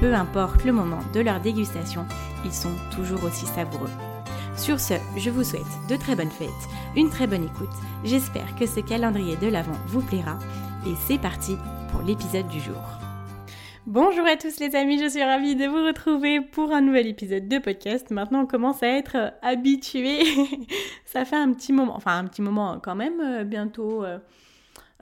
Peu importe le moment de leur dégustation, ils sont toujours aussi savoureux. Sur ce, je vous souhaite de très bonnes fêtes, une très bonne écoute. J'espère que ce calendrier de l'Avent vous plaira. Et c'est parti pour l'épisode du jour. Bonjour à tous les amis, je suis ravie de vous retrouver pour un nouvel épisode de podcast. Maintenant on commence à être habitué. Ça fait un petit moment, enfin un petit moment quand même, euh, bientôt euh,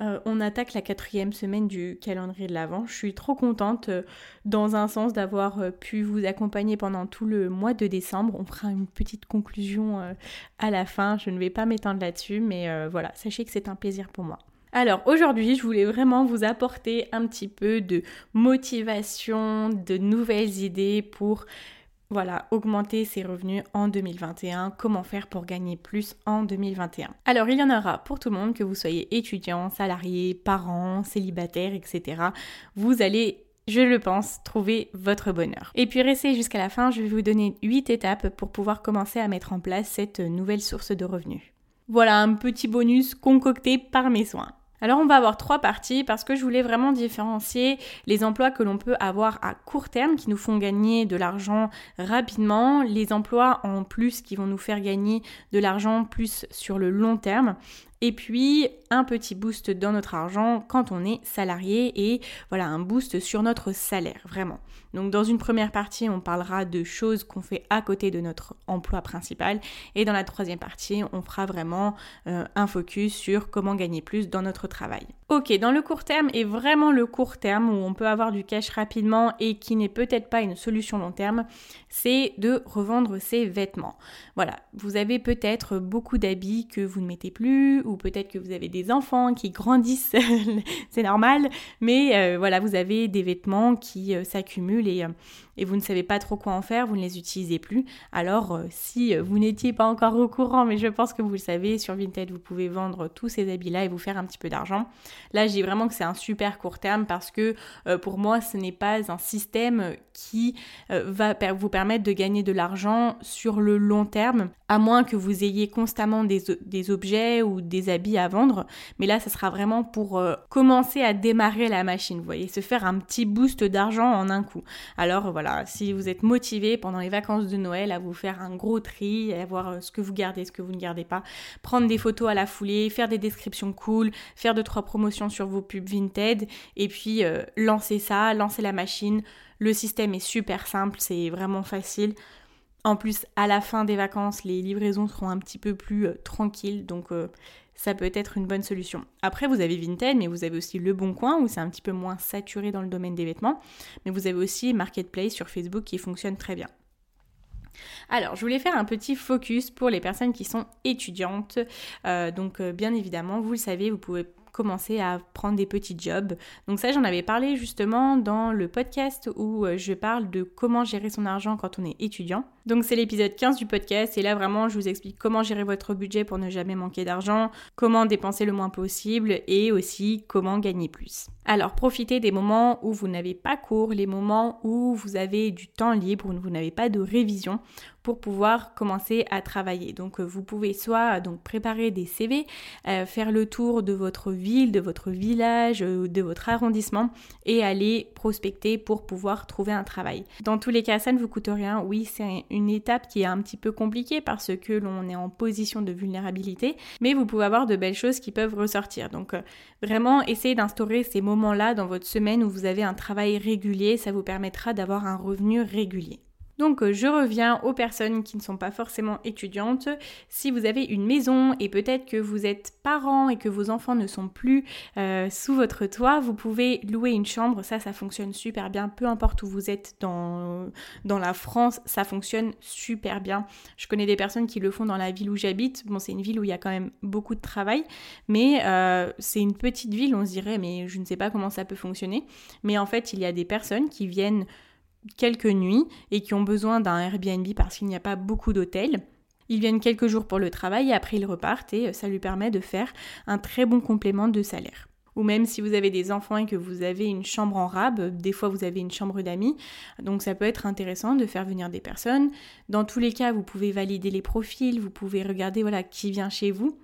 euh, on attaque la quatrième semaine du calendrier de l'Avent. Je suis trop contente euh, dans un sens d'avoir euh, pu vous accompagner pendant tout le mois de décembre. On fera une petite conclusion à la fin. Je ne vais pas m'étendre là-dessus, mais voilà, sachez que c'est un plaisir pour moi. Alors aujourd'hui, je voulais vraiment vous apporter un petit peu de motivation, de nouvelles idées pour voilà, augmenter ses revenus en 2021, comment faire pour gagner plus en 2021. Alors il y en aura pour tout le monde, que vous soyez étudiant, salarié, parent, célibataire, etc. Vous allez je le pense, trouver votre bonheur. Et puis restez jusqu'à la fin, je vais vous donner 8 étapes pour pouvoir commencer à mettre en place cette nouvelle source de revenus. Voilà un petit bonus concocté par mes soins. Alors on va avoir trois parties parce que je voulais vraiment différencier les emplois que l'on peut avoir à court terme qui nous font gagner de l'argent rapidement, les emplois en plus qui vont nous faire gagner de l'argent plus sur le long terme et puis un petit boost dans notre argent quand on est salarié et voilà un boost sur notre salaire vraiment. Donc dans une première partie, on parlera de choses qu'on fait à côté de notre emploi principal et dans la troisième partie, on fera vraiment euh, un focus sur comment gagner plus dans notre travail. Ok, dans le court terme et vraiment le court terme où on peut avoir du cash rapidement et qui n'est peut-être pas une solution long terme, c'est de revendre ses vêtements. Voilà, vous avez peut-être beaucoup d'habits que vous ne mettez plus ou peut-être que vous avez des enfants qui grandissent, c'est normal, mais euh, voilà, vous avez des vêtements qui euh, s'accumulent et, euh, et, vous ne savez pas trop quoi en faire, vous ne les utilisez plus. Alors, si vous n'étiez pas encore au courant, mais je pense que vous le savez, sur Vinted, vous pouvez vendre tous ces habits-là et vous faire un petit peu d'argent. Là, dis vraiment que c'est un super court terme parce que pour moi, ce n'est pas un système qui va vous permettre de gagner de l'argent sur le long terme, à moins que vous ayez constamment des, objets ou des habits à vendre. Mais là, ça sera vraiment pour euh, commencer à démarrer la machine, vous voyez, se faire un petit boost d'argent en un coup. Alors voilà, si vous êtes motivé pendant les vacances de Noël à vous faire un gros tri, à voir euh, ce que vous gardez, ce que vous ne gardez pas, prendre des photos à la foulée, faire des descriptions cool, faire deux trois promotions sur vos pubs Vinted, et puis euh, lancer ça, lancer la machine. Le système est super simple, c'est vraiment facile. En plus, à la fin des vacances, les livraisons seront un petit peu plus tranquilles, donc ça peut être une bonne solution. Après, vous avez Vinted, mais vous avez aussi Le Bon Coin, où c'est un petit peu moins saturé dans le domaine des vêtements. Mais vous avez aussi Marketplace sur Facebook qui fonctionne très bien. Alors, je voulais faire un petit focus pour les personnes qui sont étudiantes. Euh, donc, euh, bien évidemment, vous le savez, vous pouvez commencer à prendre des petits jobs. Donc ça, j'en avais parlé justement dans le podcast où euh, je parle de comment gérer son argent quand on est étudiant. Donc c'est l'épisode 15 du podcast et là vraiment je vous explique comment gérer votre budget pour ne jamais manquer d'argent, comment dépenser le moins possible et aussi comment gagner plus. Alors profitez des moments où vous n'avez pas cours, les moments où vous avez du temps libre, où vous n'avez pas de révision pour pouvoir commencer à travailler. Donc euh, vous pouvez soit donc préparer des CV, euh, faire le tour de votre ville, de votre village, de votre arrondissement et aller prospecter pour pouvoir trouver un travail. Dans tous les cas, ça ne vous coûte rien. Oui, c'est une étape qui est un petit peu compliquée parce que l'on est en position de vulnérabilité, mais vous pouvez avoir de belles choses qui peuvent ressortir. Donc vraiment, essayez d'instaurer ces moments-là dans votre semaine où vous avez un travail régulier. Ça vous permettra d'avoir un revenu régulier. Donc euh, je reviens aux personnes qui ne sont pas forcément étudiantes. Si vous avez une maison et peut-être que vous êtes parent et que vos enfants ne sont plus euh, sous votre toit, vous pouvez louer une chambre. Ça, ça fonctionne super bien. Peu importe où vous êtes dans, la France, ça fonctionne super bien. Je connais des personnes qui le font dans la ville où j'habite. Bon, c'est une ville où il y a quand même beaucoup de travail, mais euh, c'est une petite ville, on se dirait, mais je ne sais pas comment ça peut fonctionner. Mais en fait, il y a des personnes qui viennent quelques nuits et qui ont besoin d'un Airbnb parce qu'il n'y a pas beaucoup d'hôtels. Ils viennent quelques jours pour le travail et après ils repartent et ça lui permet de faire un très bon complément de salaire. Ou même si vous avez des enfants et que vous avez une chambre en rab, des fois vous avez une chambre d'amis, donc ça peut être intéressant de faire venir des personnes. Dans tous les cas, vous pouvez valider les profils, vous pouvez regarder voilà qui vient chez vous.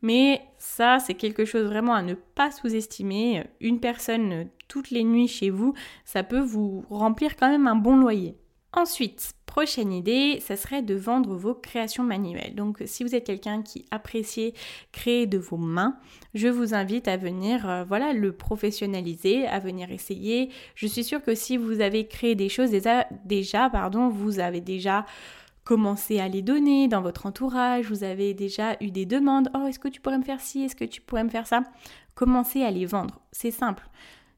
Mais ça, c'est quelque chose vraiment à ne pas sous-estimer. Une personne toutes les nuits chez vous, ça peut vous remplir quand même un bon loyer. Ensuite, prochaine idée, ça serait de vendre vos créations manuelles. Donc si vous êtes quelqu'un qui apprécie créer de vos mains, je vous invite à venir euh, voilà le professionnaliser, à venir essayer. Je suis sûre que si vous avez créé des choses déjà, déjà pardon, vous avez déjà commencez à les donner dans votre entourage, vous avez déjà eu des demandes, oh est-ce que tu pourrais me faire ci, est-ce que tu pourrais me faire ça? Commencez à les vendre, c'est simple.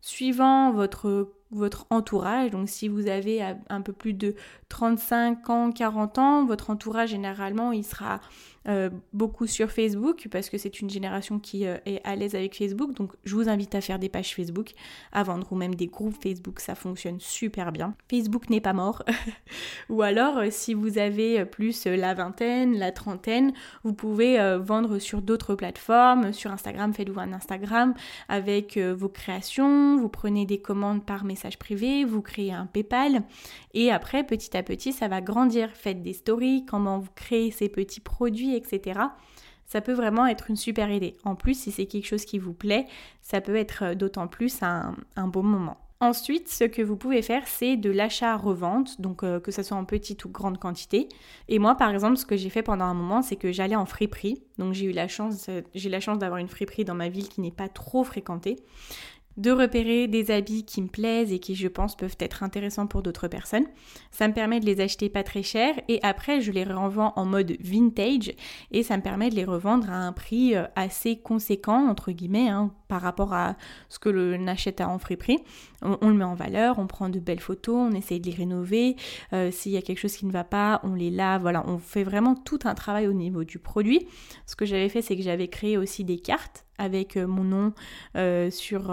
Suivant votre, votre entourage, donc si vous avez un peu plus de 35 ans, 40 ans, votre entourage généralement il sera euh, beaucoup sur Facebook parce que c'est une génération qui euh, est à l'aise avec Facebook. Donc je vous invite à faire des pages Facebook, à vendre ou même des groupes Facebook, ça fonctionne super bien. Facebook n'est pas mort. ou alors euh, si vous avez plus la vingtaine, la trentaine, vous pouvez vendre sur d'autres plateformes, sur Instagram, faites-vous un Instagram avec vos créations, vous prenez des commandes par message privé, vous créez un PayPal et après petit à petit ça va grandir. Faites des stories, comment vous créez ces petits produits etc. Ça peut vraiment être une super idée. En plus, si c'est quelque chose qui vous plaît, ça peut être euh, d'autant plus un, bon moment. Ensuite, ce que vous pouvez faire, c'est de l'achat-revente, donc euh, que ce soit en petite ou grande quantité. Et moi, par exemple, ce que j'ai fait pendant un moment, c'est que j'allais en friperie. Donc j'ai eu la chance, euh, j'ai la chance d'avoir une friperie dans ma ville qui n'est pas trop fréquentée de repérer des habits qui me plaisent et qui je pense peuvent être intéressants pour d'autres personnes. Ça me permet de les acheter pas très cher et après je les revends en mode vintage et ça me permet de les revendre à un prix euh, assez conséquent entre guillemets hein, par rapport à ce que l'on achète en friperie. On, le met en valeur, on prend de belles photos, on essaye de les rénover. Euh, s'il y a quelque chose qui ne va pas, on les lave. Voilà, on fait vraiment tout un travail au niveau du produit. Ce que j'avais fait, c'est que j'avais créé aussi des cartes avec euh, mon nom euh, sur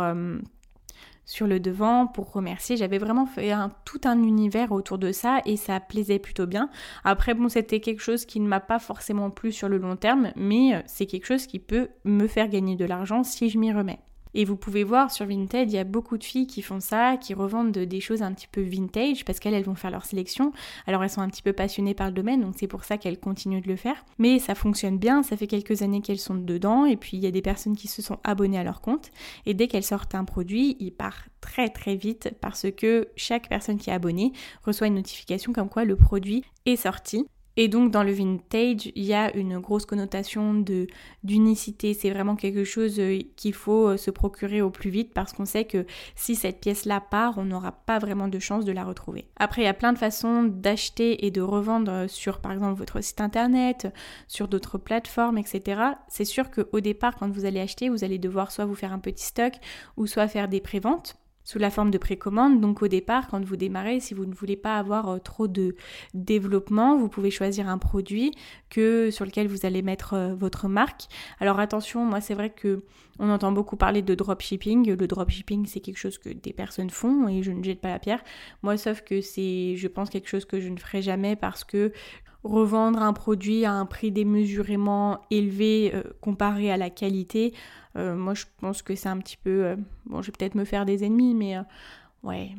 le devant pour remercier. J'avais vraiment fait tout un univers autour de ça et ça plaisait plutôt bien. Après, bon, c'était quelque chose qui ne m'a pas forcément plu sur le long terme, mais c'est quelque chose qui peut me faire gagner de l'argent si je m'y remets. Et vous pouvez voir sur Vinted, il y a beaucoup de filles qui font ça, qui revendent des choses un petit peu vintage parce qu'elles elles vont faire leur sélection. Alors elles sont un petit peu passionnées par le domaine, donc c'est pour ça qu'elles continuent de le faire. Mais ça fonctionne bien, ça fait quelques années qu'elles sont dedans et puis il y a des personnes qui se sont abonnées à leur compte et dès qu'elles sortent un produit, il part très très vite parce que chaque personne qui est abonnée reçoit une notification comme quoi le produit est sorti. Et donc dans le vintage, il y a une grosse connotation de d'unicité. C'est vraiment quelque chose euh, qu'il faut euh, se procurer au plus vite parce qu'on sait que si cette pièce-là part, on n'aura pas vraiment de chance de la retrouver. Après, il y a plein de façons d'acheter et de revendre sur par exemple votre site internet, sur d'autres plateformes, etc. C'est sûr qu'au départ, quand vous allez acheter, vous allez devoir soit vous faire un petit stock ou soit faire des préventes sous la forme de précommande. Donc au départ, quand vous démarrez, si vous ne voulez pas avoir euh, trop de développement, vous pouvez choisir un produit que sur lequel vous allez mettre euh, votre marque. Alors attention, moi c'est vrai que on entend beaucoup parler de dropshipping. Le dropshipping, c'est quelque chose que des personnes font et je ne jette pas la pierre. Moi, sauf que c'est, je pense, quelque chose que je ne ferai jamais parce que revendre un produit à un prix démesurément élevé euh, comparé à la qualité, euh, moi je pense que c'est un petit peu... Euh, bon, je vais peut-être me faire des ennemis, mais ouais.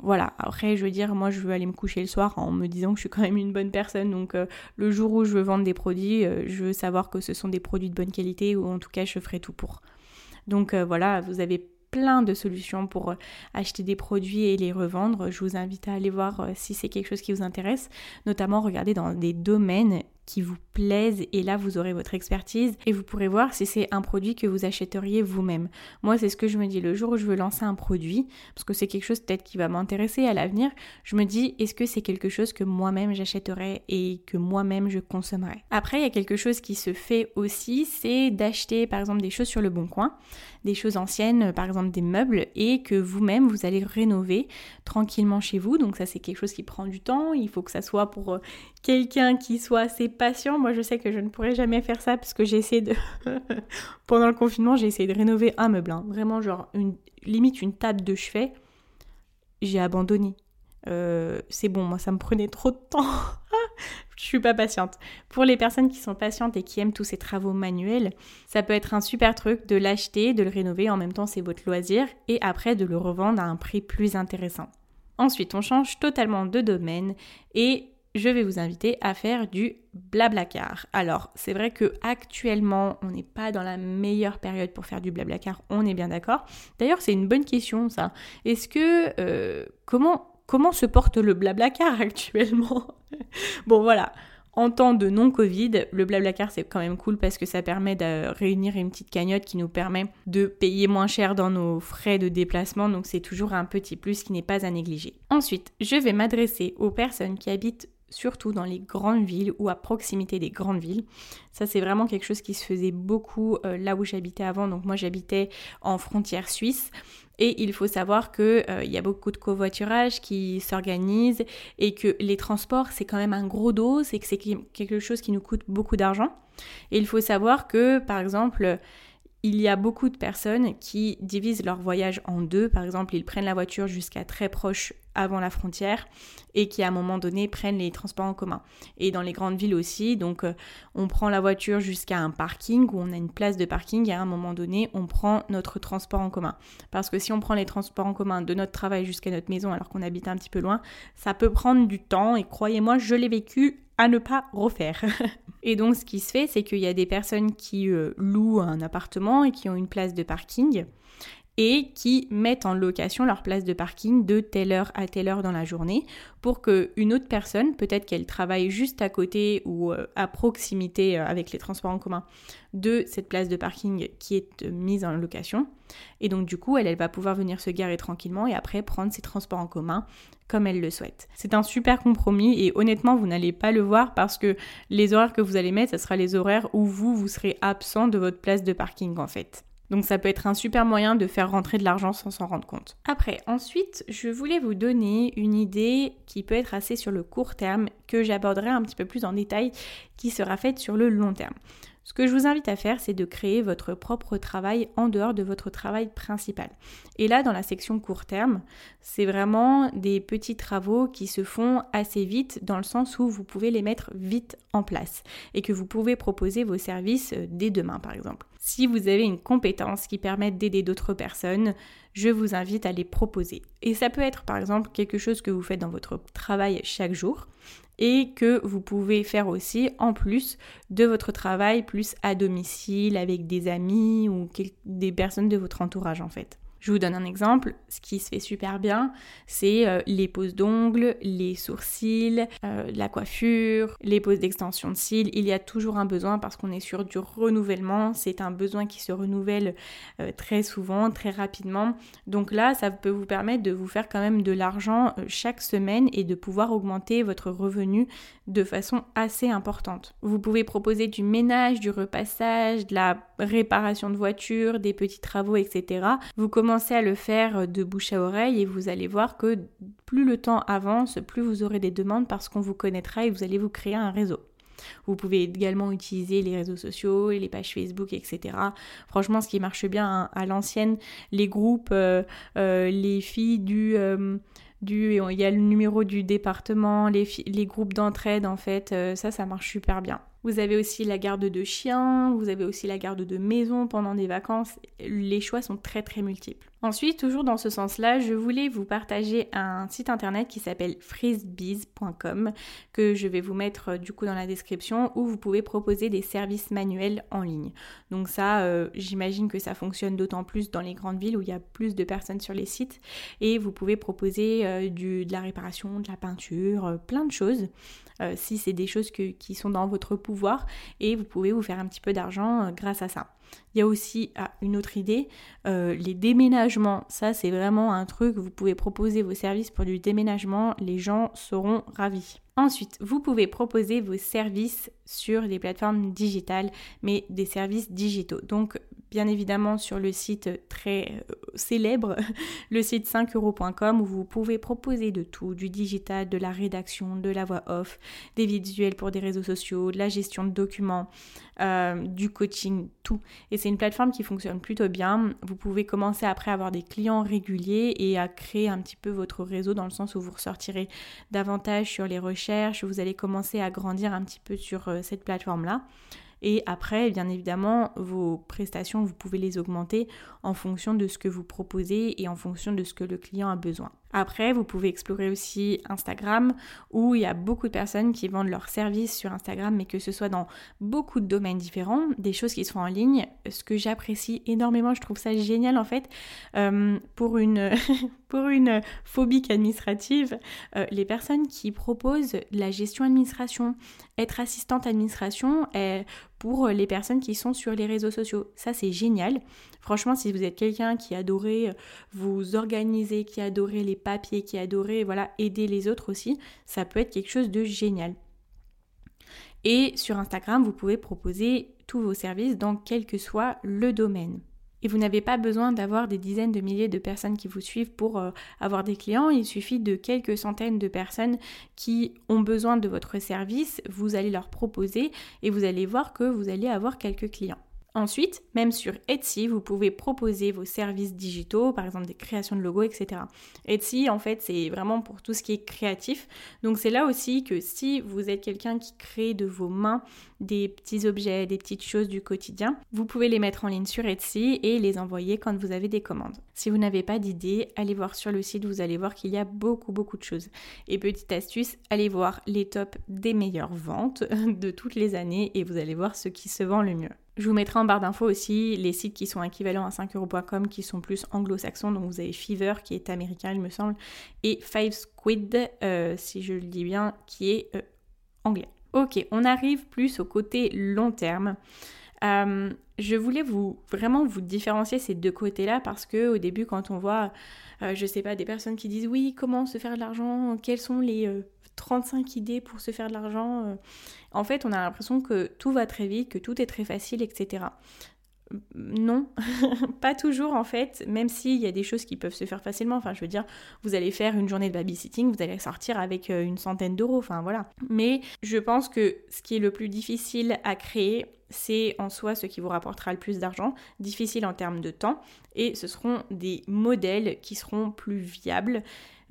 Voilà, après je veux dire, moi je veux aller me coucher le soir en me disant que je suis quand même une bonne personne, donc le jour où je veux vendre des produits, je veux savoir que ce sont des produits de bonne qualité ou en tout cas je ferai tout pour. Donc voilà, vous avez plein de solutions pour acheter des produits et les revendre. Je vous invite à aller voir si c'est quelque chose qui vous intéresse, notamment regarder dans des domaines qui vous plaisent et là vous aurez votre expertise et vous pourrez voir si c'est un produit que vous achèteriez vous-même. Moi c'est ce que je me dis le jour où je veux lancer un produit parce que c'est quelque chose peut-être qui va m'intéresser à l'avenir, je me dis est-ce que c'est quelque chose que moi-même j'achèterais et que moi-même je consommerais? Après il y a quelque chose qui se fait aussi, c'est d'acheter par exemple des choses sur le bon coin, des choses anciennes, par exemple des meubles et que vous-même vous allez rénover tranquillement chez vous. Donc ça c'est quelque chose qui prend du temps, il faut que ça soit pour euh, quelqu'un qui soit assez patient. Moi, je sais que je ne pourrais jamais faire ça parce que j'ai essayé de. Pendant le confinement, j'ai essayé de rénover un meuble. Hein. Vraiment, genre, limite une table de chevet. J'ai abandonné. Euh, c'est bon, moi, ça me prenait trop de temps. je suis pas patiente. Pour les personnes qui sont patientes et qui aiment tous ces travaux manuels, ça peut être un super truc de l'acheter, de le rénover. En même temps, c'est votre loisir. Et après, de le revendre à un prix plus intéressant. Ensuite, on change totalement de domaine et je vais vous inviter à faire du blablacar. Alors, c'est vrai que actuellement, on n'est pas dans la meilleure période pour faire du blablacar, on est bien d'accord. D'ailleurs, c'est une bonne question ça. Est-ce que euh, comment comment se porte le blablacar actuellement? Bon voilà. En temps de non-Covid, le Blablacar c'est quand même cool parce que ça permet de réunir une petite cagnotte qui nous permet de payer moins cher dans nos frais de déplacement, donc c'est toujours un petit plus qui n'est pas à négliger. Ensuite, je vais m'adresser aux personnes qui habitent surtout dans les grandes villes ou à proximité des grandes villes. Ça, c'est vraiment quelque chose qui se faisait beaucoup euh, là où j'habitais avant. Donc moi, j'habitais en frontière suisse. Et il faut savoir qu'il euh, y a beaucoup de covoiturage qui s'organise et que les transports, c'est quand même un gros dos, c'est que c'est quelque chose qui nous coûte beaucoup d'argent. Et il faut savoir que, par exemple, il y a beaucoup de personnes qui divisent leur voyage en deux. Par exemple, ils prennent la voiture jusqu'à très proche avant la frontière et qui à un moment donné prennent les transports en commun. Et dans les grandes villes aussi, donc euh, on prend la voiture jusqu'à un parking où on a une place de parking et à un moment donné on prend notre transport en commun. Parce que si on prend les transports en commun de notre travail jusqu'à notre maison alors qu'on habite un petit peu loin, ça peut prendre du temps et croyez-moi, je l'ai vécu à ne pas refaire. et donc ce qui se fait, c'est qu'il y a des personnes qui euh, louent un appartement et qui ont une place de parking et qui mettent en location leur place de parking de telle heure à telle heure dans la journée pour qu'une autre personne, peut-être qu'elle travaille juste à côté ou euh, à proximité euh, avec les transports en commun de cette place de parking qui est euh, mise en location. Et donc du coup, elle, elle va pouvoir venir se garer tranquillement et après prendre ses transports en commun comme elle le souhaite. C'est un super compromis et honnêtement, vous n'allez pas le voir parce que les horaires que vous allez mettre, ce sera les horaires où vous, vous serez absent de votre place de parking en fait. Donc ça peut être un super moyen de faire rentrer de l'argent sans s'en rendre compte. Après, ensuite, je voulais vous donner une idée qui peut être assez sur le court terme, que j'aborderai un petit peu plus en détail, qui sera faite sur le long terme. Ce que je vous invite à faire, c'est de créer votre propre travail en dehors de votre travail principal. Et là, dans la section court terme, c'est vraiment des petits travaux qui se font assez vite dans le sens où vous pouvez les mettre vite en place et que vous pouvez proposer vos services euh, dès demain, par exemple. Si vous avez une compétence qui permet d'aider d'autres personnes, je vous invite à les proposer. Et ça peut être par exemple quelque chose que vous faites dans votre travail chaque jour et que vous pouvez faire aussi en plus de votre travail plus à domicile avec des amis ou des personnes de votre entourage en fait. Je vous donne un exemple, ce qui se fait super bien, c'est euh, les poses d'ongles, les sourcils, euh, la coiffure, les poses d'extension de cils. Il y a toujours un besoin parce qu'on est sur du renouvellement, c'est un besoin qui se renouvelle euh, très souvent, très rapidement. Donc là, ça peut vous permettre de vous faire quand même de l'argent chaque semaine et de pouvoir augmenter votre revenu de façon assez importante. Vous pouvez proposer du ménage, du repassage, de la réparation de voiture, des petits travaux, etc. Vous commencez à le faire de bouche à oreille et vous allez voir que plus le temps avance, plus vous aurez des demandes parce qu'on vous connaîtra et vous allez vous créer un réseau. Vous pouvez également utiliser les réseaux sociaux et les pages Facebook, etc. Franchement, ce qui marche bien à, l'ancienne, les groupes, euh, euh, les filles du... Euh, du, il y a le numéro du département, les groupes d'entraide en fait, ça ça marche super bien. Vous avez aussi la garde de chiens, vous avez aussi la garde de maison pendant des vacances. Les choix sont très très multiples. Ensuite, toujours dans ce sens-là, je voulais vous partager un site internet qui s'appelle freezebees.com que je vais vous mettre euh, du coup dans la description où vous pouvez proposer des services manuels en ligne. Donc ça, euh, j'imagine que ça fonctionne d'autant plus dans les grandes villes où il y a plus de personnes sur les sites et vous pouvez proposer euh, de la réparation, de la peinture, plein de choses. si c'est des choses qui sont dans votre pouvoir et vous pouvez vous faire un petit peu d'argent grâce à ça. Il y a aussi ah, une autre idée, euh, les déménagements. Ça, c'est vraiment un truc, vous pouvez proposer vos services pour du déménagement, les gens seront ravis. Ensuite, vous pouvez proposer vos services sur des plateformes digitales, mais des services digitaux. Donc, bien évidemment, sur le site très euh, célèbre, le site 5euros.com, où vous pouvez proposer de tout, du digital, de la rédaction, de la voix off, des visuels pour des réseaux sociaux, de la gestion de documents, euh, du coaching, tout. Et c'est une plateforme qui fonctionne plutôt bien. Vous pouvez commencer après à avoir des clients réguliers et à créer un petit peu votre réseau dans le sens où vous ressortirez davantage sur les recherches vous allez commencer à grandir un petit peu sur euh, cette plateforme-là. Et après, bien évidemment, vos prestations, vous pouvez les augmenter en fonction de ce que vous proposez et en fonction de ce que le client a besoin. Après, vous pouvez explorer aussi Instagram où il y a beaucoup de personnes qui vendent leurs services sur Instagram, mais que ce soit dans beaucoup de domaines différents, des choses qui sont en ligne. Ce que j'apprécie énormément, je trouve ça génial en fait, euh, pour, une pour une phobique administrative, euh, les personnes qui proposent la gestion administration, être assistante administration, pour les personnes qui sont sur les réseaux sociaux. Ça, c'est génial. Franchement, si vous êtes quelqu'un qui adorait vous organiser, qui adorait les papiers, qui adorait voilà, aider les autres aussi, ça peut être quelque chose de génial. Et sur Instagram, vous pouvez proposer tous vos services dans quel que soit le domaine. Et vous n'avez pas besoin d'avoir des dizaines de milliers de personnes qui vous suivent pour euh, avoir des clients. Il suffit de quelques centaines de personnes qui ont besoin de votre service. Vous allez leur proposer et vous allez voir que vous allez avoir quelques clients. Ensuite, même sur Etsy, vous pouvez proposer vos services digitaux, par exemple des créations de logos, etc. Etsy, en fait, c'est vraiment pour tout ce qui est créatif. Donc c'est là aussi que si vous êtes quelqu'un qui crée de vos mains des petits objets, des petites choses du quotidien, vous pouvez les mettre en ligne sur Etsy et les envoyer quand vous avez des commandes. Si vous n'avez pas d'idée, allez voir sur le site, vous allez voir qu'il y a beaucoup beaucoup de choses. Et petite astuce, allez voir les tops des meilleures ventes de toutes les années et vous allez voir ce qui se vend le mieux. Je vous mettrai en barre d'infos aussi les sites qui sont équivalents à 5euros.com qui sont plus anglo-saxons. Donc vous avez Fever qui est américain, il me semble, et Five Squid, euh, si je le dis bien, qui est euh, anglais. Ok, on arrive plus au côté long terme. Euh, je voulais vous vraiment vous différencier ces deux côtés-là parce que au début, quand on voit, je sais pas, des personnes qui disent oui, comment se faire de l'argent, quels sont les 35 idées pour se faire de l'argent. Euh. En fait, on a l'impression que tout va très vite, que tout est très facile, etc. Non, pas toujours en fait, même s'il y a des choses qui peuvent se faire facilement. Enfin, je veux dire, vous allez faire une journée de babysitting, vous allez sortir avec euh, une centaine d'euros, enfin voilà. Mais je pense que ce qui est le plus difficile à créer, c'est en soi ce qui vous rapportera le plus d'argent, difficile en termes de temps, et ce seront des modèles qui seront plus viables.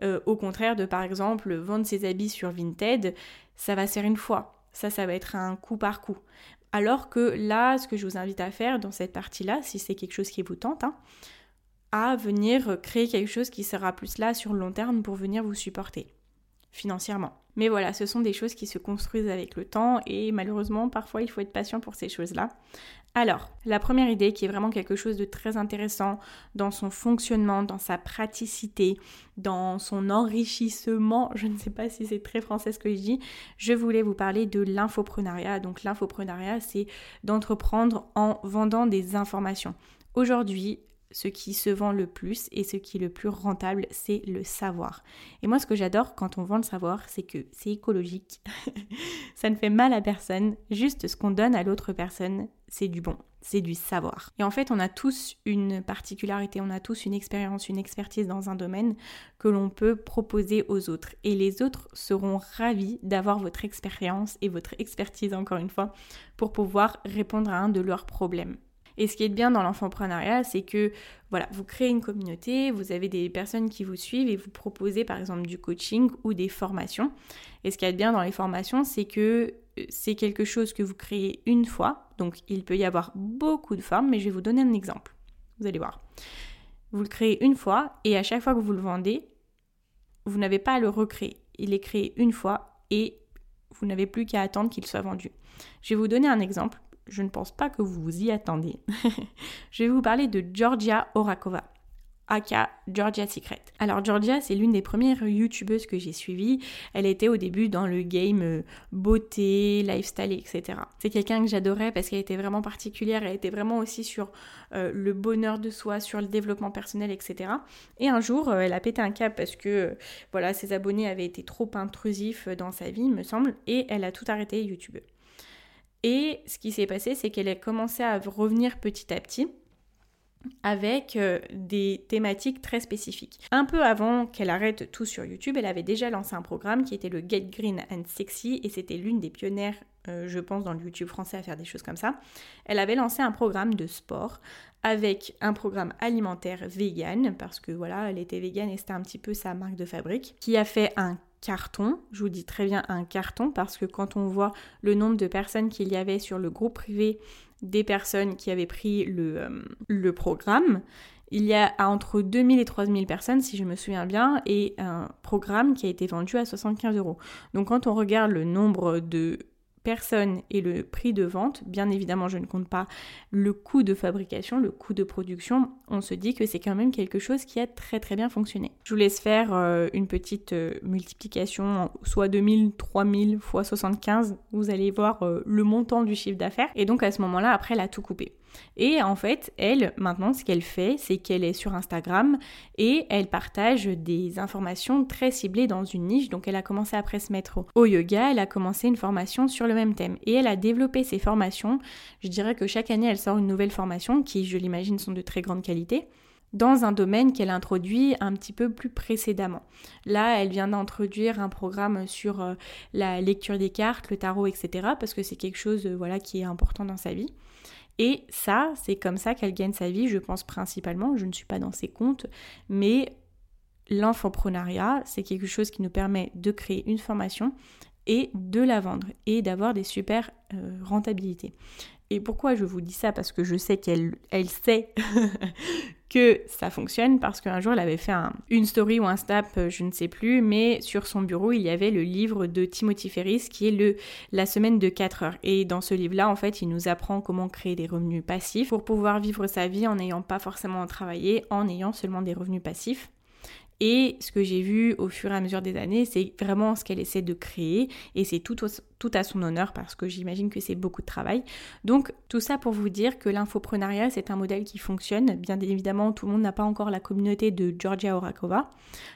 Euh, au contraire de par exemple vendre ses habits sur Vinted, ça va se une fois. Ça, ça va être un coup par coup. Alors que là, ce que je vous invite à faire dans cette partie-là, si c'est quelque chose qui vous tente, hein, à venir créer quelque chose qui sera plus là sur le long terme pour venir vous supporter financièrement. Mais voilà, ce sont des choses qui se construisent avec le temps et malheureusement, parfois, il faut être patient pour ces choses-là. Alors, la première idée qui est vraiment quelque chose de très intéressant dans son fonctionnement, dans sa praticité, dans son enrichissement, je ne sais pas si c'est très français ce que je dis, je voulais vous parler de l'infoprenariat. Donc l'infoprenariat, c'est d'entreprendre en vendant des informations. Aujourd'hui, ce qui se vend le plus et ce qui est le plus rentable, c'est le savoir. Et moi, ce que j'adore quand on vend le savoir, c'est que c'est écologique, ça ne fait mal à personne, juste ce qu'on donne à l'autre personne, c'est du bon, c'est du savoir. Et en fait, on a tous une particularité, on a tous une expérience, une expertise dans un domaine que l'on peut proposer aux autres. Et les autres seront ravis d'avoir votre expérience et votre expertise, encore une fois, pour pouvoir répondre à un de leurs problèmes. Et ce qui est bien dans l'enfantpreneuriat, c'est que voilà, vous créez une communauté, vous avez des personnes qui vous suivent et vous proposez par exemple du coaching ou des formations. Et ce qui est bien dans les formations, c'est que c'est quelque chose que vous créez une fois, donc il peut y avoir beaucoup de formes, mais je vais vous donner un exemple. Vous allez voir. Vous le créez une fois et à chaque fois que vous le vendez, vous n'avez pas à le recréer. Il est créé une fois et vous n'avez plus qu'à attendre qu'il soit vendu. Je vais vous donner un exemple. Je ne pense pas que vous vous y attendez. je vais vous parler de Georgia Orakova aka Georgia Secret. Alors Georgia, c'est l'une des premières youtubeuses que j'ai suivies. Elle était au début dans le game euh, beauté, lifestyle, etc. C'est quelqu'un que j'adorais parce qu'elle était vraiment particulière, elle était vraiment aussi sur euh, le bonheur de soi, sur le développement personnel, etc. Et un jour, euh, elle a pété un cap parce que voilà, ses abonnés avaient été trop intrusifs dans sa vie, me semble, et elle a tout arrêté YouTube. Et ce qui s'est passé, c'est qu'elle a commencé à revenir petit à petit avec euh, des thématiques très spécifiques. Un peu avant qu'elle arrête tout sur YouTube, elle avait déjà lancé un programme qui était le Get Green and Sexy et c'était l'une des pionnières, euh, je pense, dans le YouTube français à faire des choses comme ça. Elle avait lancé un programme de sport avec un programme alimentaire vegan parce que voilà, elle était vegan et c'était un petit peu sa marque de fabrique qui a fait un carton, je vous dis très bien un carton parce que quand on voit le nombre de personnes qu'il y avait sur le groupe privé des personnes qui avaient pris le, euh, le programme, il y a entre 2000 et 3000 personnes, si je me souviens bien, et un programme qui a été vendu à 75 euros. Donc quand on regarde le nombre de personne et le prix de vente, bien évidemment je ne compte pas le coût de fabrication, le coût de production, on se dit que c'est quand même quelque chose qui a très très bien fonctionné. Je vous laisse faire euh, une petite euh, multiplication, soit 2000, 3000 fois 75, vous allez voir euh, le montant du chiffre d'affaires. Et donc à ce moment-là, après, elle a tout coupé. Et en fait, elle, maintenant, ce qu'elle fait, c'est qu'elle est sur Instagram et elle partage des informations très ciblées dans une niche. Donc, elle a commencé après se mettre au yoga, elle a commencé une formation sur le même thème. Et elle a développé ses formations. Je dirais que chaque année, elle sort une nouvelle formation qui, je l'imagine, sont de très grande qualité dans un domaine qu'elle introduit un petit peu plus précédemment. Là, elle vient d'introduire un programme sur euh, la lecture des cartes, le tarot, etc. parce que c'est quelque chose euh, voilà, qui est important dans sa vie. Et ça, c'est comme ça qu'elle gagne sa vie, je pense principalement. Je ne suis pas dans ses comptes, mais l'infoprenariat, c'est quelque chose qui nous permet de créer une formation et de la vendre et d'avoir des super euh, rentabilités. Et pourquoi je vous dis ça? Parce que je sais qu'elle elle sait que ça fonctionne, parce qu'un jour elle avait fait une story ou un snap, euh, je ne sais plus, mais sur son bureau il y avait le livre de Timothy Ferris qui est le La semaine de 4 heures. Et dans ce livre-là, en fait, il nous apprend comment créer des revenus passifs pour pouvoir vivre sa vie en n'ayant pas forcément travaillé, en ayant seulement des revenus passifs. Et ce que j'ai vu au fur et à mesure des années, c'est vraiment ce qu'elle essaie de créer et c'est tout, tout à son honneur parce que j'imagine que c'est beaucoup de travail. Donc tout ça pour vous dire que l'infoprenariat, c'est un modèle qui fonctionne. Bien évidemment, tout le monde n'a pas encore la communauté de Georgia Orakova,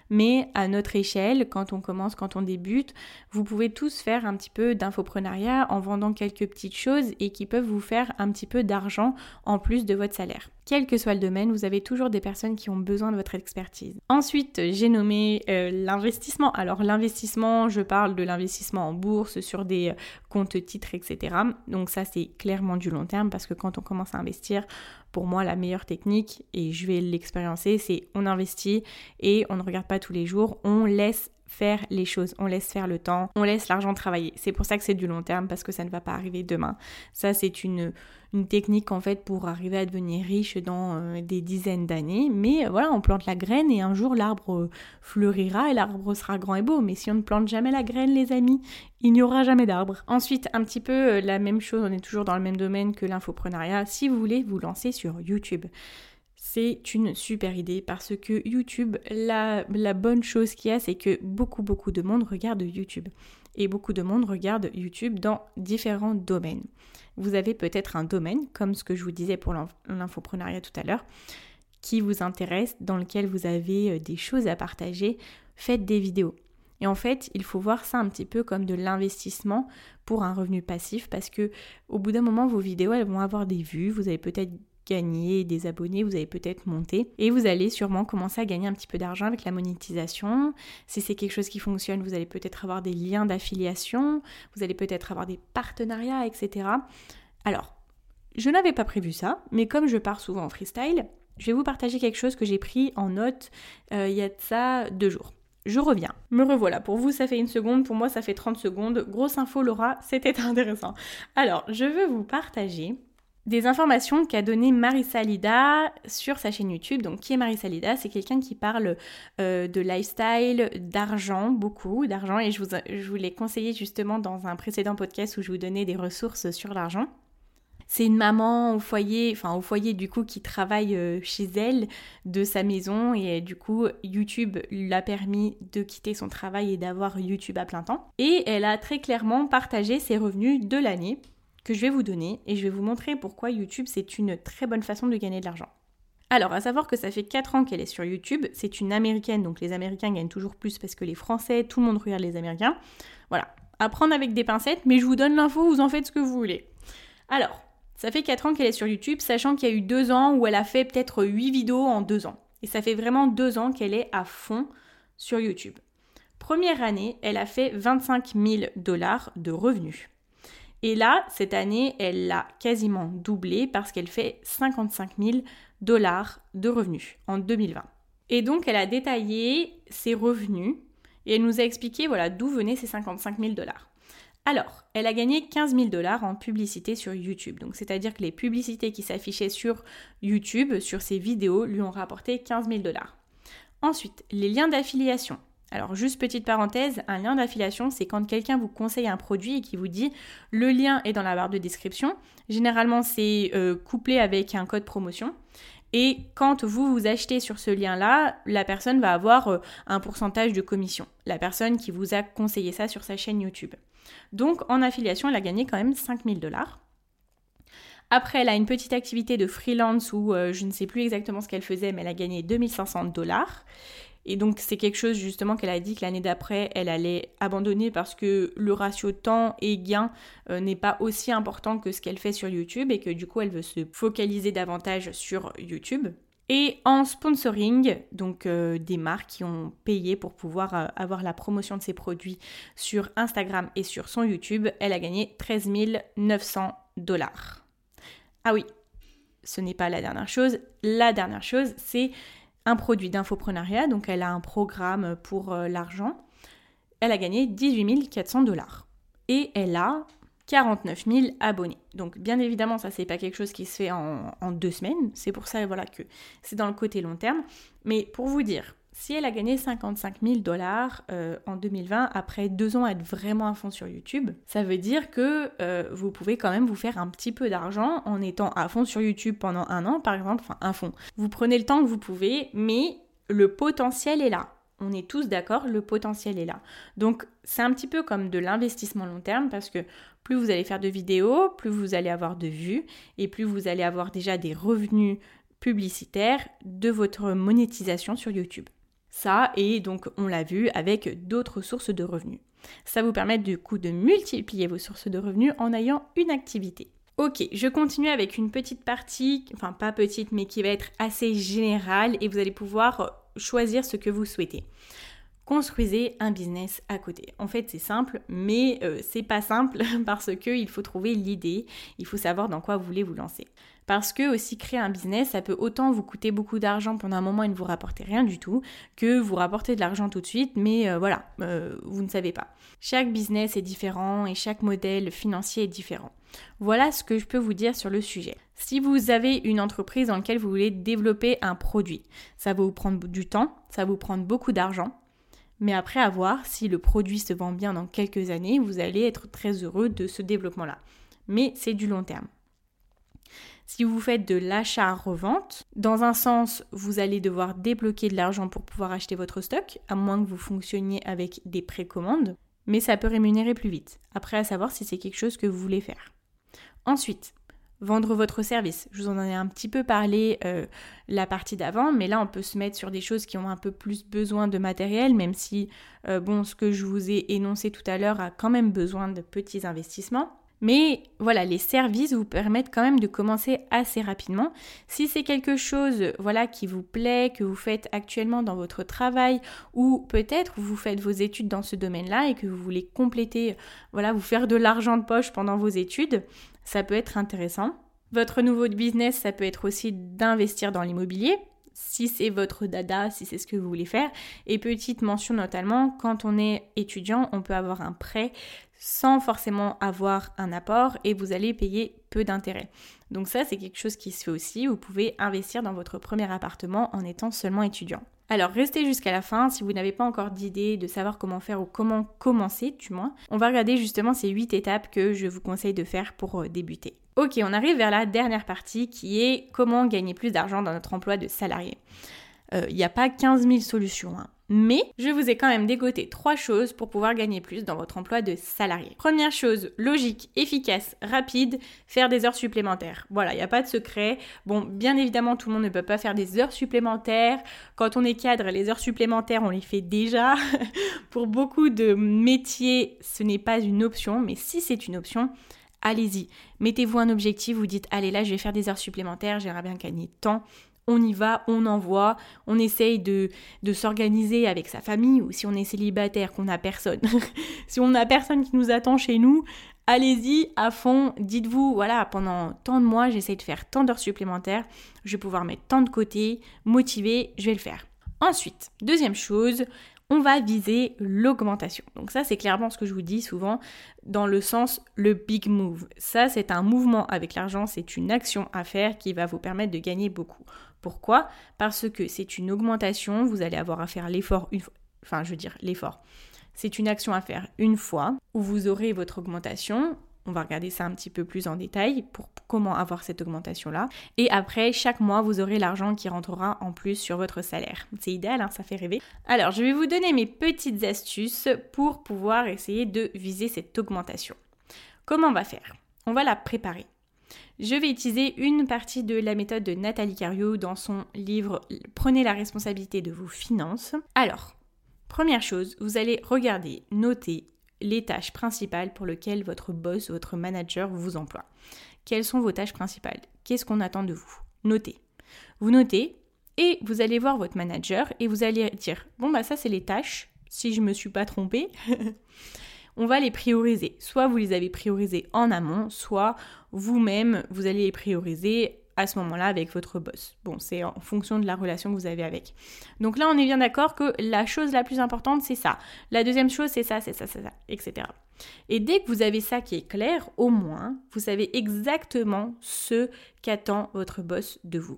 mais à notre échelle, quand on commence, quand on débute, vous pouvez tous faire un petit peu d'infoprenariat en vendant quelques petites choses et qui peuvent vous faire un petit peu d'argent en plus de votre salaire. Quel que soit le domaine, vous avez toujours des personnes qui ont besoin de votre expertise. Ensuite, j'ai nommé euh, l'investissement. Alors l'investissement, je parle de l'investissement en bourse, sur des euh, comptes titres, etc. Donc ça, c'est clairement du long terme parce que quand on commence à investir, pour moi, la meilleure technique, et je vais l'expériencer, c'est on investit et on ne regarde pas tous les jours, on laisse faire les choses, on laisse faire le temps, on laisse l'argent travailler. C'est pour ça que c'est du long terme parce que ça ne va pas arriver demain. Ça c'est une, technique en fait pour arriver à devenir riche dans euh, des dizaines d'années. Mais euh, voilà, on plante la graine et un jour l'arbre euh, fleurira et l'arbre sera grand et beau. Mais si on ne plante jamais la graine les amis, il n'y aura jamais d'arbre. Ensuite, un petit peu la même chose, on est toujours dans le même domaine que l'infoprenariat. Si vous voulez vous lancer sur YouTube, c'est une super idée parce que YouTube, la, bonne chose qu'il y a, c'est que beaucoup, beaucoup de monde regarde YouTube. Et beaucoup de monde regarde YouTube dans différents domaines. Vous avez peut-être un domaine, comme ce que je vous disais pour l'infoprenariat tout à l'heure, qui vous intéresse, dans lequel vous avez euh, des choses à partager. Faites des vidéos. Et en fait, il faut voir ça un petit peu comme de l'investissement pour un revenu passif parce que au bout d'un moment, vos vidéos, elles vont avoir des vues. Vous avez peut-être gagner des abonnés, vous allez peut-être monter et vous allez sûrement commencer à gagner un petit peu d'argent avec la monétisation. Si c'est quelque chose qui fonctionne, vous allez peut-être avoir des liens d'affiliation, vous allez peut-être avoir des partenariats, etc. Alors, je n'avais pas prévu ça, mais comme je pars souvent en freestyle, je vais vous partager quelque chose que j'ai pris en note euh, il y a de ça deux jours. Je reviens. Me revoilà. Pour vous, ça fait une seconde. Pour moi, ça fait 30 secondes. Grosse info, Laura. C'était intéressant. Alors, je veux vous partager des informations qu'a donné Marissa Lida sur sa chaîne YouTube. Donc, qui est Marissa Lida? C'est quelqu'un qui parle euh, de lifestyle, d'argent, beaucoup d'argent. Et je vous, je l'ai conseillé justement dans un précédent podcast où je vous donnais des ressources sur l'argent. C'est une maman au foyer, enfin au foyer du coup qui travaille euh, chez elle de sa maison et du coup YouTube l'a permis de quitter son travail et d'avoir YouTube à plein temps. Et elle a très clairement partagé ses revenus de l'année je vais vous donner et je vais vous montrer pourquoi YouTube c'est une très bonne façon de gagner de l'argent. Alors, à savoir que ça fait 4 ans qu'elle est sur YouTube, c'est une américaine, donc les Américains gagnent toujours plus parce que les Français, tout le monde regarde les Américains. Voilà, à prendre avec des pincettes, mais je vous donne l'info, vous en faites ce que vous voulez. Alors, ça fait 4 ans qu'elle est sur YouTube, sachant qu'il y a eu 2 ans où elle a fait peut-être 8 vidéos en 2 ans. Et ça fait vraiment 2 ans qu'elle est à fond sur YouTube. Première année, elle a fait 25 000 dollars de revenus. Et là, cette année, elle l'a quasiment doublé parce qu'elle fait 55 000 dollars de revenus en 2020. Et donc, elle a détaillé ses revenus et elle nous a expliqué voilà d'où venaient ces 55 000 dollars. Alors, elle a gagné 15 000 dollars en publicité sur YouTube. Donc, c'est-à-dire que les publicités qui s'affichaient sur YouTube, sur ses vidéos, lui ont rapporté 15 000 dollars. Ensuite, les liens d'affiliation. Alors juste petite parenthèse, un lien d'affiliation, c'est quand quelqu'un vous conseille un produit et qui vous dit le lien est dans la barre de description. Généralement, c'est euh, couplé avec un code promotion. Et quand vous vous achetez sur ce lien-là, la personne va avoir euh, un pourcentage de commission. La personne qui vous a conseillé ça sur sa chaîne YouTube. Donc en affiliation, elle a gagné quand même 5000 dollars. Après, elle a une petite activité de freelance où euh, je ne sais plus exactement ce qu'elle faisait, mais elle a gagné 2500 dollars. Et donc c'est quelque chose justement qu'elle a dit que l'année d'après, elle allait abandonner parce que le ratio temps et gain euh, n'est pas aussi important que ce qu'elle fait sur YouTube et que du coup elle veut se focaliser davantage sur YouTube. Et en sponsoring, donc euh, des marques qui ont payé pour pouvoir euh, avoir la promotion de ses produits sur Instagram et sur son YouTube, elle a gagné 13 900 dollars. Ah oui, ce n'est pas la dernière chose. La dernière chose, c'est un produit d'infoprenariat, donc elle a un programme pour euh, l'argent. Elle a gagné 18 400 dollars. Et elle a 49 000 abonnés. Donc bien évidemment, ça c'est pas quelque chose qui se fait en, en deux semaines. C'est pour ça voilà que c'est dans le côté long terme. Mais pour vous dire, si elle a gagné 55 000 dollars euh, en 2020 après deux ans à être vraiment à fond sur YouTube, ça veut dire que euh, vous pouvez quand même vous faire un petit peu d'argent en étant à fond sur YouTube pendant un an, par exemple, enfin un fond. Vous prenez le temps que vous pouvez, mais le potentiel est là. On est tous d'accord, le potentiel est là. Donc c'est un petit peu comme de l'investissement long terme parce que plus vous allez faire de vidéos, plus vous allez avoir de vues et plus vous allez avoir déjà des revenus publicitaires de votre monétisation sur YouTube. Ça, et donc on l'a vu avec d'autres sources de revenus. Ça vous permet du coup de multiplier vos sources de revenus en ayant une activité. Ok, je continue avec une petite partie, enfin pas petite, mais qui va être assez générale et vous allez pouvoir choisir ce que vous souhaitez. Construisez un business à côté. En fait, c'est simple, mais euh, c'est pas simple parce qu'il faut trouver l'idée, il faut savoir dans quoi vous voulez vous lancer. Parce que aussi créer un business, ça peut autant vous coûter beaucoup d'argent pendant un moment et ne vous rapporter rien du tout, que vous rapporter de l'argent tout de suite, mais euh, voilà, euh, vous ne savez pas. Chaque business est différent et chaque modèle financier est différent. Voilà ce que je peux vous dire sur le sujet. Si vous avez une entreprise dans laquelle vous voulez développer un produit, ça va vous prendre du temps, ça va vous prendre beaucoup d'argent, mais après à voir si le produit se vend bien dans quelques années, vous allez être très heureux de ce développement-là. Mais c'est du long terme. Si vous faites de l'achat-revente, dans un sens, vous allez devoir débloquer de l'argent pour pouvoir acheter votre stock, à moins que vous fonctionniez avec des précommandes, mais ça peut rémunérer plus vite. Après, à savoir si c'est quelque chose que vous voulez faire. Ensuite, vendre votre service. Je vous en ai un petit peu parlé euh, la partie d'avant, mais là on peut se mettre sur des choses qui ont un peu plus besoin de matériel, même si euh, bon, ce que je vous ai énoncé tout à l'heure a quand même besoin de petits investissements. Mais voilà, les services vous permettent quand même de commencer assez rapidement. Si c'est quelque chose voilà qui vous plaît, que vous faites actuellement dans votre travail ou peut-être vous faites vos études dans ce domaine-là et que vous voulez compléter voilà, vous faire de l'argent de poche pendant vos études, ça peut être intéressant. Votre nouveau business, ça peut être aussi d'investir dans l'immobilier. si c'est votre dada, si c'est ce que vous voulez faire. Et petite mention notamment, quand on est étudiant, on peut avoir un prêt sans forcément avoir un apport et vous allez payer peu d'intérêt. Donc ça, c'est quelque chose qui se fait aussi. Vous pouvez investir dans votre premier appartement en étant seulement étudiant. Alors restez jusqu'à la fin si vous n'avez pas encore d'idée de savoir comment faire ou comment commencer du moins. On va regarder justement ces 8 étapes que je vous conseille de faire pour euh, débuter. Ok, on arrive vers la dernière partie qui est comment gagner plus d'argent dans notre emploi de salarié. Il euh, n'y a pas 15 000 solutions. Hein. Mais je vous ai quand même dégoté trois choses pour pouvoir gagner plus dans votre emploi de salarié. Première chose, logique, efficace, rapide, faire des heures supplémentaires. Voilà, il n'y a pas de secret. Bon, bien évidemment, tout le monde ne peut pas faire des heures supplémentaires. Quand on est cadre, les heures supplémentaires, on les fait déjà. pour beaucoup de métiers, ce n'est pas une option, mais si c'est une option, allez-y. Mettez-vous un objectif, vous dites, allez là, je vais faire des heures supplémentaires, j'aimerais bien gagner tant on y va, on envoie, on essaye de, de s'organiser avec sa famille ou si on est célibataire, qu'on n'a personne. si on n'a personne qui nous attend chez nous, allez-y à fond, dites-vous, voilà, pendant tant de mois, j'essaye de faire tant d'heures supplémentaires, je vais pouvoir mettre tant de côté, motiver, je vais le faire. Ensuite, deuxième chose, on va viser l'augmentation. Donc ça, c'est clairement ce que je vous dis souvent dans le sens le big move. Ça, c'est un mouvement avec l'argent, c'est une action à faire qui va vous permettre de gagner beaucoup. Pourquoi? Parce que c'est une augmentation, vous allez avoir à faire l'effort une fois, enfin je veux dire l'effort. C'est une action à faire une fois où vous aurez votre augmentation. On va regarder ça un petit peu plus en détail pour comment avoir cette augmentation-là. Et après, chaque mois, vous aurez l'argent qui rentrera en plus sur votre salaire. C'est idéal, hein, ça fait rêver. Alors, je vais vous donner mes petites astuces pour pouvoir essayer de viser cette augmentation. Comment on va faire? On va la préparer. Je vais utiliser une partie de la méthode de Nathalie Cario dans son livre Prenez la responsabilité de vos finances. Alors, première chose, vous allez regarder, noter les tâches principales pour lesquelles votre boss, votre manager vous emploie. Quelles sont vos tâches principales? Qu'est-ce qu'on attend de vous? Notez. Vous notez et vous allez voir votre manager et vous allez dire bon bah ça c'est les tâches si je me suis pas trompée. on va les prioriser. Soit vous les avez priorisées en amont, soit vous-même, vous allez les prioriser à ce moment-là avec votre boss. Bon, c'est en fonction de la relation que vous avez avec. Donc là, on est bien d'accord que la chose la plus importante, c'est ça. La deuxième chose, c'est ça, c'est ça, c'est ça, etc. Et dès que vous avez ça qui est clair, au moins, vous savez exactement ce qu'attend votre boss de vous.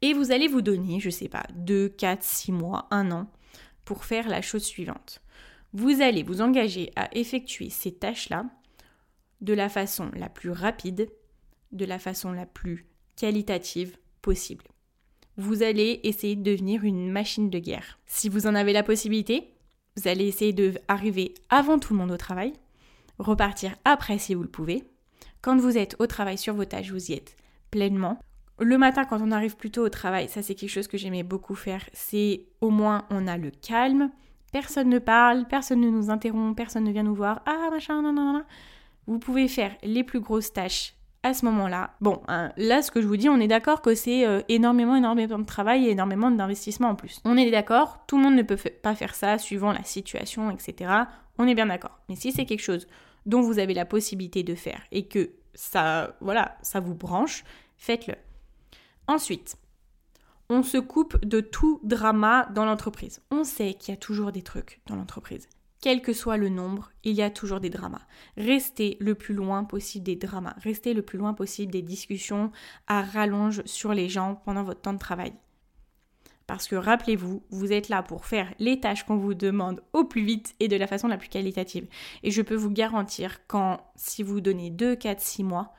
Et vous allez vous donner, je sais pas, 2, 4, 6 mois, 1 an pour faire la chose suivante. Vous allez vous engager à effectuer ces tâches-là de la façon la plus rapide, de la façon la plus qualitative possible. Vous allez essayer de devenir une machine de guerre. Si vous en avez la possibilité, vous allez essayer d'arriver avant tout le monde au travail, repartir après si vous le pouvez. Quand vous êtes au travail sur vos tâches, vous y êtes pleinement. Le matin, quand on arrive plus tôt au travail, ça c'est quelque chose que j'aimais beaucoup faire, c'est au moins on a le calme, Personne ne parle, personne ne nous interrompt, personne ne vient nous voir. Ah, machin, non, non, non. Vous pouvez faire les plus grosses tâches à ce moment-là. Bon, hein, là, ce que je vous dis, on est d'accord que c'est euh, énormément, énormément de travail et énormément d'investissement en plus. On est d'accord, tout le monde ne peut pas faire ça suivant la situation, etc. On est bien d'accord. Mais si c'est quelque chose dont vous avez la possibilité de faire et que ça, voilà, ça vous branche, faites-le. Ensuite, on se coupe de tout drama dans l'entreprise. On sait qu'il y a toujours des trucs dans l'entreprise. Quel que soit le nombre, il y a toujours des dramas. Restez le plus loin possible des dramas. Restez le plus loin possible des discussions à rallonge sur les gens pendant votre temps de travail. Parce que rappelez-vous, vous êtes là pour faire les tâches qu'on vous demande au plus vite et de la façon la plus qualitative. Et je peux vous garantir quand, si vous donnez 2, 4, 6 mois,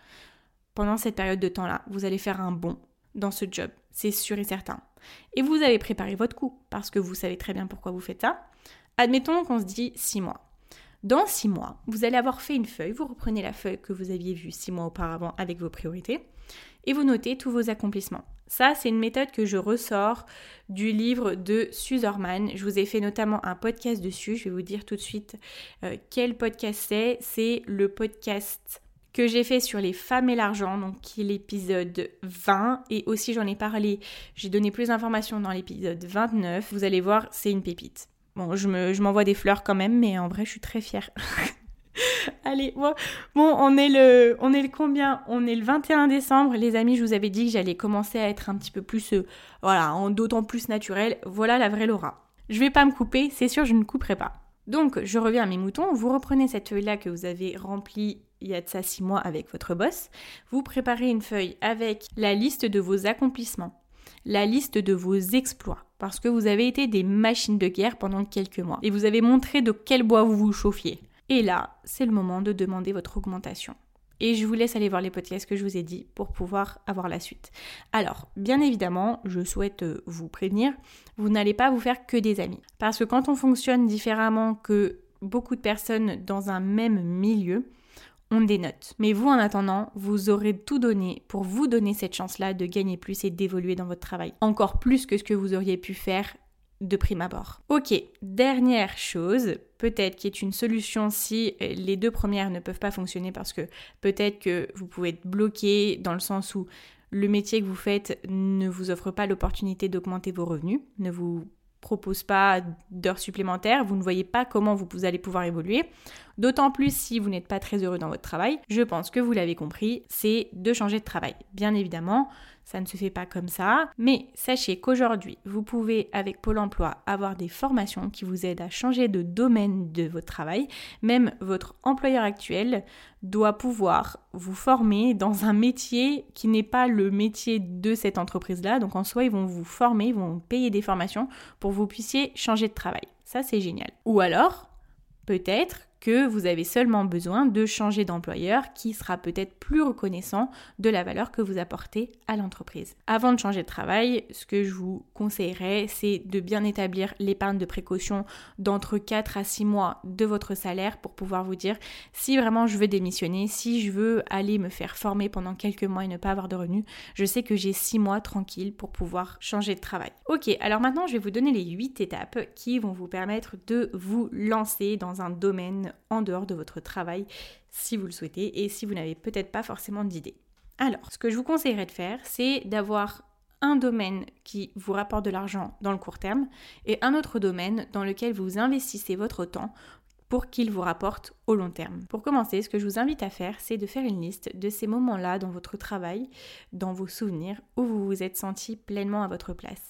pendant cette période de temps-là, vous allez faire un bond dans ce job, c'est sûr et certain. Et vous avez préparé votre coup, parce que vous savez très bien pourquoi vous faites ça. Admettons qu'on se dit 6 mois. Dans 6 mois, vous allez avoir fait une feuille, vous reprenez la feuille que vous aviez vue 6 mois auparavant avec vos priorités, et vous notez tous vos accomplissements. Ça, c'est une méthode que je ressors du livre de Suzerman. Je vous ai fait notamment un podcast dessus. Je vais vous dire tout de suite euh, quel podcast c'est. C'est le podcast que j'ai fait sur les femmes et l'argent, donc qui est l'épisode 20. Et aussi j'en ai parlé, j'ai donné plus d'informations dans l'épisode 29. Vous allez voir, c'est une pépite. Bon, je m'envoie des fleurs quand même, mais en vrai, je suis très fière. Allez, bon, on est le, on est le combien? On est le 21 décembre, les amis. Je vous avais dit que j'allais commencer à être un petit peu plus, euh, voilà, d'autant plus naturel. Voilà la vraie Laura. Je vais pas me couper, c'est sûr, je ne couperai pas. Donc, je reviens à mes moutons. Vous reprenez cette feuille-là que vous avez remplie il y a de ça six mois avec votre boss. Vous préparez une feuille avec la liste de vos accomplissements, la liste de vos exploits, parce que vous avez été des machines de guerre pendant quelques mois et vous avez montré de quel bois vous vous chauffiez. Et là, c'est le moment de demander votre augmentation. Et je vous laisse aller voir les podcasts que je vous ai dit pour pouvoir avoir la suite. Alors, bien évidemment, je souhaite euh, vous prévenir, vous n'allez pas vous faire que des amis. Parce que quand on fonctionne différemment que beaucoup de personnes dans un même milieu, on dénote. Mais vous, en attendant, vous aurez tout donné pour vous donner cette chance-là de gagner plus et d'évoluer dans votre travail. Encore plus que ce que vous auriez pu faire de prime abord. Ok, dernière chose, peut-être qui est une solution si les deux premières ne peuvent pas fonctionner parce que peut-être que vous pouvez être bloqué dans le sens où le métier que vous faites ne vous offre pas l'opportunité d'augmenter vos revenus, ne vous propose pas d'heures supplémentaires, vous ne voyez pas comment vous allez pouvoir évoluer. D'autant plus si vous n'êtes pas très heureux dans votre travail. Je pense que vous l'avez compris, c'est de changer de travail. Bien évidemment, ça ne se fait pas comme ça, mais sachez qu'aujourd'hui, vous pouvez avec Pôle Emploi avoir des formations qui vous aident à changer de domaine de votre travail. Même votre employeur actuel doit pouvoir vous former dans un métier qui n'est pas le métier de cette entreprise-là. Donc en soi, ils vont vous former, ils vont payer des formations pour que vous puissiez changer de travail. Ça, c'est génial. Ou alors, peut-être que vous avez seulement besoin de changer d'employeur qui sera peut-être plus reconnaissant de la valeur que vous apportez à l'entreprise. Avant de changer de travail, ce que je vous conseillerais, c'est de bien établir l'épargne de précaution d'entre 4 à 6 mois de votre salaire pour pouvoir vous dire si vraiment je veux démissionner, si je veux aller me faire former pendant quelques mois et ne pas avoir de revenus, je sais que j'ai 6 mois tranquille pour pouvoir changer de travail. Ok, alors maintenant je vais vous donner les 8 étapes qui vont vous permettre de vous lancer dans un domaine en dehors de votre travail si vous le souhaitez et si vous n'avez peut-être pas forcément d'idée. Alors, ce que je vous conseillerais de faire, c'est d'avoir un domaine qui vous rapporte de l'argent dans le court terme et un autre domaine dans lequel vous investissez votre temps pour qu'il vous rapporte au long terme. Pour commencer, ce que je vous invite à faire, c'est de faire une liste de ces moments-là dans votre travail, dans vos souvenirs, où vous vous êtes senti pleinement à votre place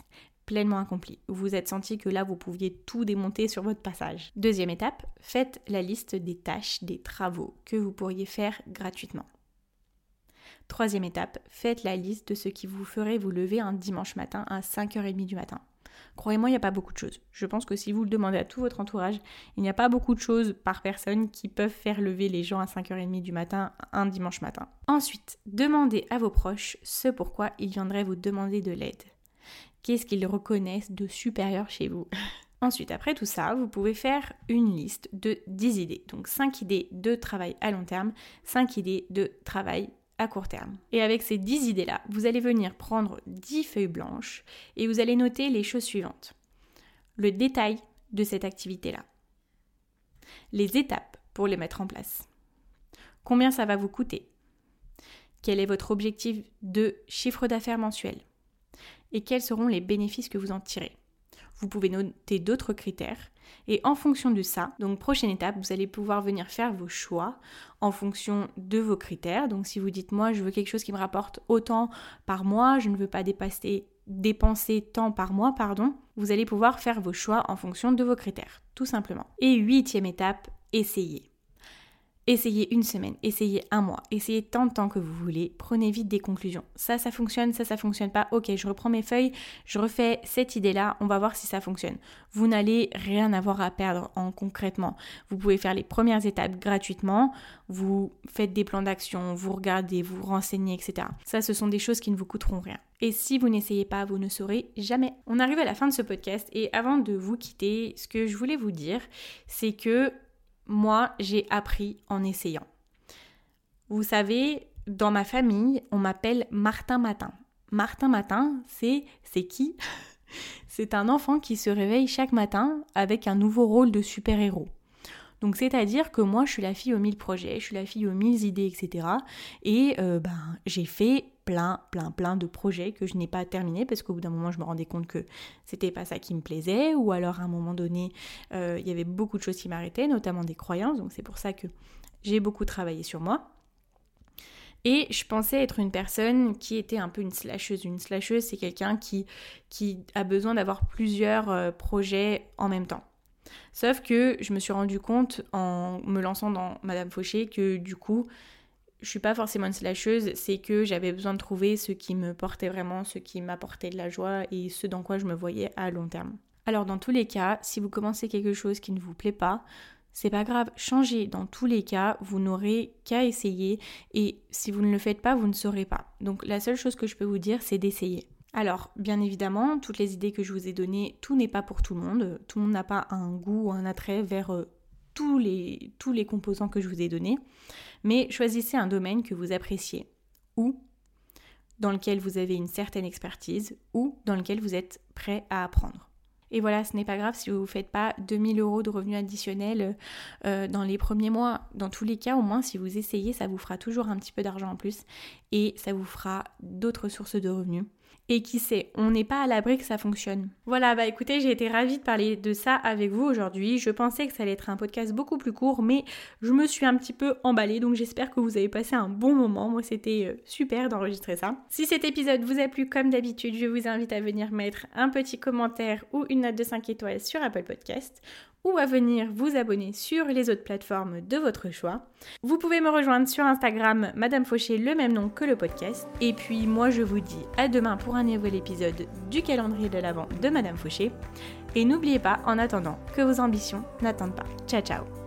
pleinement accompli. Vous vous êtes senti que là, vous pouviez tout démonter sur votre passage. Deuxième étape, faites la liste des tâches, des travaux que vous pourriez faire gratuitement. Troisième étape, faites la liste de ce qui vous ferait vous lever un dimanche matin à 5h30 du matin. Croyez-moi, il n'y a pas beaucoup de choses. Je pense que si vous le demandez à tout votre entourage, il n'y a pas beaucoup de choses par personne qui peuvent faire lever les gens à 5h30 du matin un dimanche matin. Ensuite, demandez à vos proches ce pourquoi ils viendraient vous demander de l'aide qu'est-ce qu'ils reconnaissent de supérieur chez vous. Ensuite, après tout ça, vous pouvez faire une liste de 10 idées. Donc 5 idées de travail à long terme, 5 idées de travail à court terme. Et avec ces 10 idées-là, vous allez venir prendre 10 feuilles blanches et vous allez noter les choses suivantes. Le détail de cette activité-là. Les étapes pour les mettre en place. Combien ça va vous coûter? Quel est votre objectif de chiffre d'affaires mensuel? Et quels seront les bénéfices que vous en tirez. Vous pouvez noter d'autres critères et en fonction de ça, donc prochaine étape, vous allez pouvoir venir faire vos choix en fonction de vos critères. Donc si vous dites moi je veux quelque chose qui me rapporte autant par mois, je ne veux pas dépenser tant par mois, pardon, vous allez pouvoir faire vos choix en fonction de vos critères, tout simplement. Et huitième étape, essayez. Essayez une semaine, essayez un mois, essayez tant de temps que vous voulez, prenez vite des conclusions. Ça, ça fonctionne, ça, ça fonctionne pas. Ok, je reprends mes feuilles, je refais cette idée-là, on va voir si ça fonctionne. Vous n'allez rien avoir à perdre en concrètement. Vous pouvez faire les premières étapes gratuitement, vous faites des plans d'action, vous regardez, vous renseignez, etc. Ça, ce sont des choses qui ne vous coûteront rien. Et si vous n'essayez pas, vous ne saurez jamais. On arrive à la fin de ce podcast et avant de vous quitter, ce que je voulais vous dire, c'est que moi, j'ai appris en essayant. Vous savez, dans ma famille, on m'appelle Martin Matin. Martin Matin, c'est c'est qui? C'est un enfant qui se réveille chaque matin avec un nouveau rôle de super-héros. Donc c'est-à-dire que moi je suis la fille aux mille projets, je suis la fille aux mille idées, etc. Et euh, ben j'ai fait plein, plein, plein de projets que je n'ai pas terminés parce qu'au bout d'un moment je me rendais compte que c'était pas ça qui me plaisait ou alors à un moment donné euh, il y avait beaucoup de choses qui m'arrêtaient, notamment des croyances. Donc c'est pour ça que j'ai beaucoup travaillé sur moi. Et je pensais être une personne qui était un peu une slasheuse. Une slasheuse, c'est quelqu'un qui, qui a besoin d'avoir plusieurs euh, projets en même temps. Sauf que je me suis rendu compte en me lançant dans Madame Fauché que du coup, je suis pas forcément une slasheuse, c'est que j'avais besoin de trouver ce qui me portait vraiment, ce qui m'apportait de la joie et ce dans quoi je me voyais à long terme. Alors dans tous les cas, si vous commencez quelque chose qui ne vous plaît pas, c'est pas grave, changez. Dans tous les cas, vous n'aurez qu'à essayer et si vous ne le faites pas, vous ne saurez pas. Donc la seule chose que je peux vous dire, c'est d'essayer. Alors, bien évidemment, toutes les idées que je vous ai données, tout n'est pas pour tout le monde. Tout le monde n'a pas un goût ou un attrait vers euh, tous, les, composants que je vous ai donnés. Mais choisissez un domaine que vous appréciez ou dans lequel vous avez une certaine expertise ou dans lequel vous êtes prêt à apprendre. Et voilà, ce n'est pas grave si vous ne faites pas 2000 euros de revenus additionnels euh, dans les premiers mois. Dans tous les cas, au moins, si vous essayez, ça vous fera toujours un petit peu d'argent en plus et ça vous fera d'autres sources de revenus. Et qui sait, on n'est pas à l'abri que ça fonctionne. Voilà, bah écoutez, j'ai été ravie de parler de ça avec vous aujourd'hui. Je pensais que ça allait être un podcast beaucoup plus court, mais je me suis un petit peu emballée, donc j'espère que vous avez passé un bon moment. Moi, c'était euh, super d'enregistrer ça. Si cet épisode vous a plu, comme d'habitude, je vous invite à venir mettre un petit commentaire ou une note de 5 étoiles sur Apple Podcast ou à venir vous abonner sur les autres plateformes de votre choix. Vous pouvez me rejoindre sur Instagram, Madame Fauché, le même nom que le podcast. Et puis moi je vous dis à demain pour un nouvel épisode du calendrier de l'Avent de Madame Fauché. Et n'oubliez pas en attendant que vos ambitions n'attendent pas. Ciao ciao